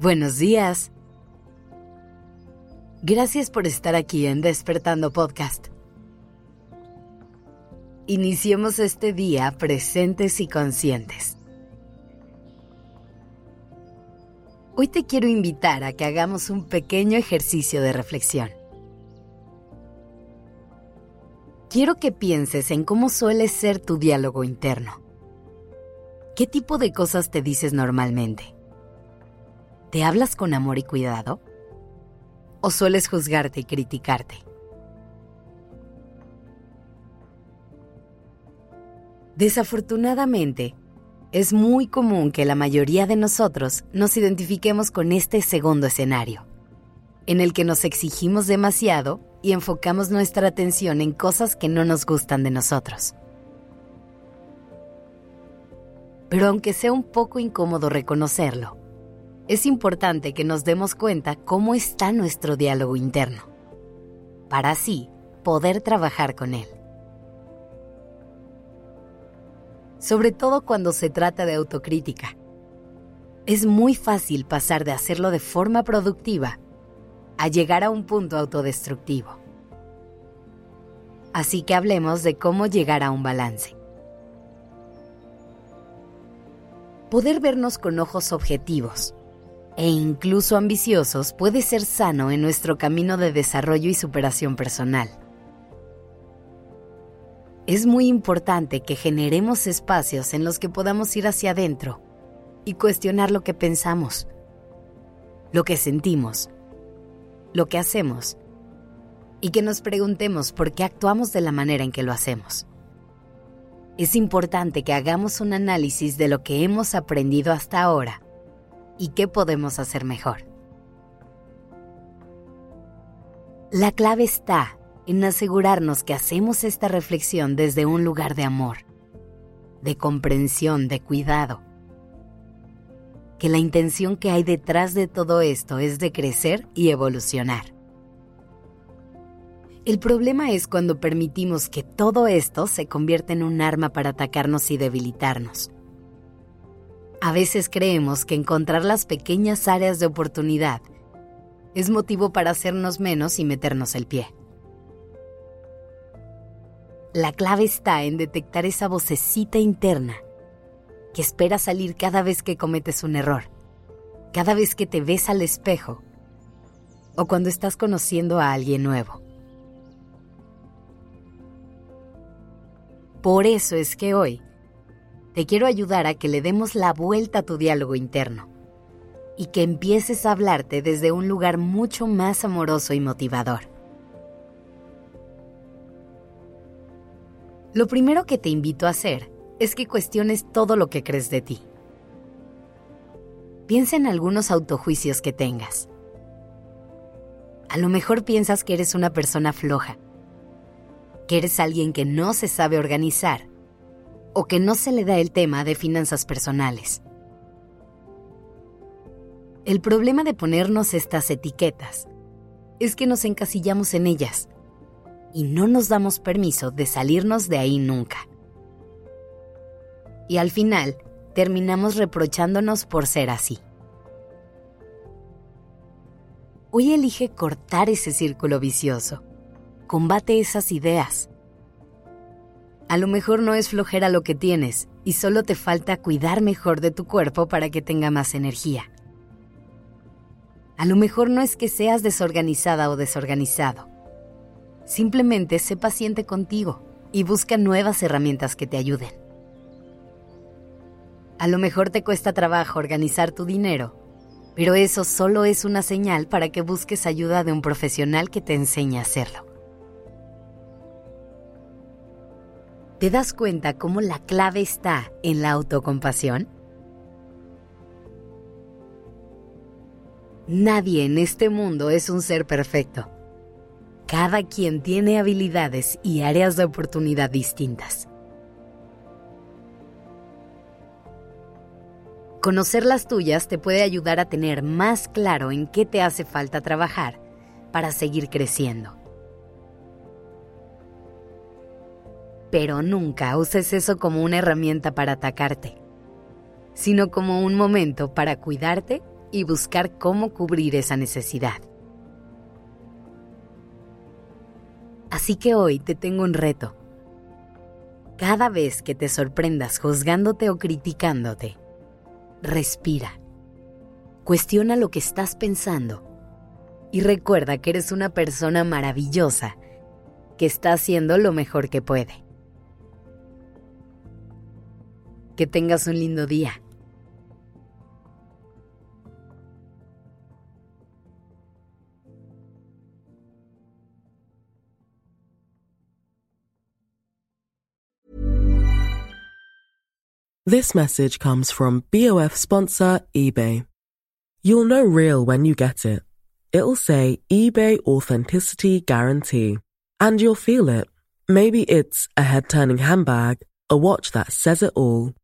Buenos días. Gracias por estar aquí en Despertando Podcast. Iniciemos este día presentes y conscientes. Hoy te quiero invitar a que hagamos un pequeño ejercicio de reflexión. Quiero que pienses en cómo suele ser tu diálogo interno. ¿Qué tipo de cosas te dices normalmente? ¿Te hablas con amor y cuidado? ¿O sueles juzgarte y criticarte? Desafortunadamente, es muy común que la mayoría de nosotros nos identifiquemos con este segundo escenario, en el que nos exigimos demasiado y enfocamos nuestra atención en cosas que no nos gustan de nosotros. Pero aunque sea un poco incómodo reconocerlo, es importante que nos demos cuenta cómo está nuestro diálogo interno, para así poder trabajar con él. Sobre todo cuando se trata de autocrítica. Es muy fácil pasar de hacerlo de forma productiva a llegar a un punto autodestructivo. Así que hablemos de cómo llegar a un balance. Poder vernos con ojos objetivos e incluso ambiciosos puede ser sano en nuestro camino de desarrollo y superación personal. Es muy importante que generemos espacios en los que podamos ir hacia adentro y cuestionar lo que pensamos, lo que sentimos, lo que hacemos y que nos preguntemos por qué actuamos de la manera en que lo hacemos. Es importante que hagamos un análisis de lo que hemos aprendido hasta ahora y qué podemos hacer mejor. La clave está en asegurarnos que hacemos esta reflexión desde un lugar de amor, de comprensión, de cuidado. Que la intención que hay detrás de todo esto es de crecer y evolucionar. El problema es cuando permitimos que todo esto se convierta en un arma para atacarnos y debilitarnos a veces creemos que encontrar las pequeñas áreas de oportunidad es motivo para hacernos menos y meternos el pie. La clave está en detectar esa vocecita interna que espera salir cada vez que cometes un error, cada vez que te ves al espejo o cuando estás conociendo a alguien nuevo. Por eso es que hoy te quiero ayudar a que le demos la vuelta a tu diálogo interno y que empieces a hablarte desde un lugar mucho más amoroso y motivador. Lo primero que te invito a hacer es que cuestiones todo lo que crees de ti. Piensa en algunos autojuicios que tengas. A lo mejor piensas que eres una persona floja, que eres alguien que no se sabe organizar o que no se le da el tema de finanzas personales. El problema de ponernos estas etiquetas es que nos encasillamos en ellas y no nos damos permiso de salirnos de ahí nunca. Y al final terminamos reprochándonos por ser así. Hoy elige cortar ese círculo vicioso. Combate esas ideas a lo mejor no es flojera lo que tienes y solo te falta cuidar mejor de tu cuerpo para que tenga más energía. A lo mejor no es que seas desorganizada o desorganizado. Simplemente sé paciente contigo y busca nuevas herramientas que te ayuden. A lo mejor te cuesta trabajo organizar tu dinero, pero eso solo es una señal para que busques ayuda de un profesional que te enseñe a hacerlo. ¿Te das cuenta cómo la clave está en la autocompasión? Nadie en este mundo es un ser perfecto. Cada quien tiene habilidades y áreas de oportunidad distintas. Conocer las tuyas te puede ayudar a tener más claro en qué te hace falta trabajar para seguir creciendo. Pero nunca uses eso como una herramienta para atacarte, sino como un momento para cuidarte y buscar cómo cubrir esa necesidad. Así que hoy te tengo un reto. Cada vez que te sorprendas juzgándote o criticándote, respira. Cuestiona lo que estás pensando y recuerda que eres una persona maravillosa que está haciendo lo mejor que puede. Que tengas un lindo día. This message comes from BOF sponsor eBay. You'll know real when you get it. It'll say eBay Authenticity Guarantee. And you'll feel it. Maybe it's a head turning handbag, a watch that says it all,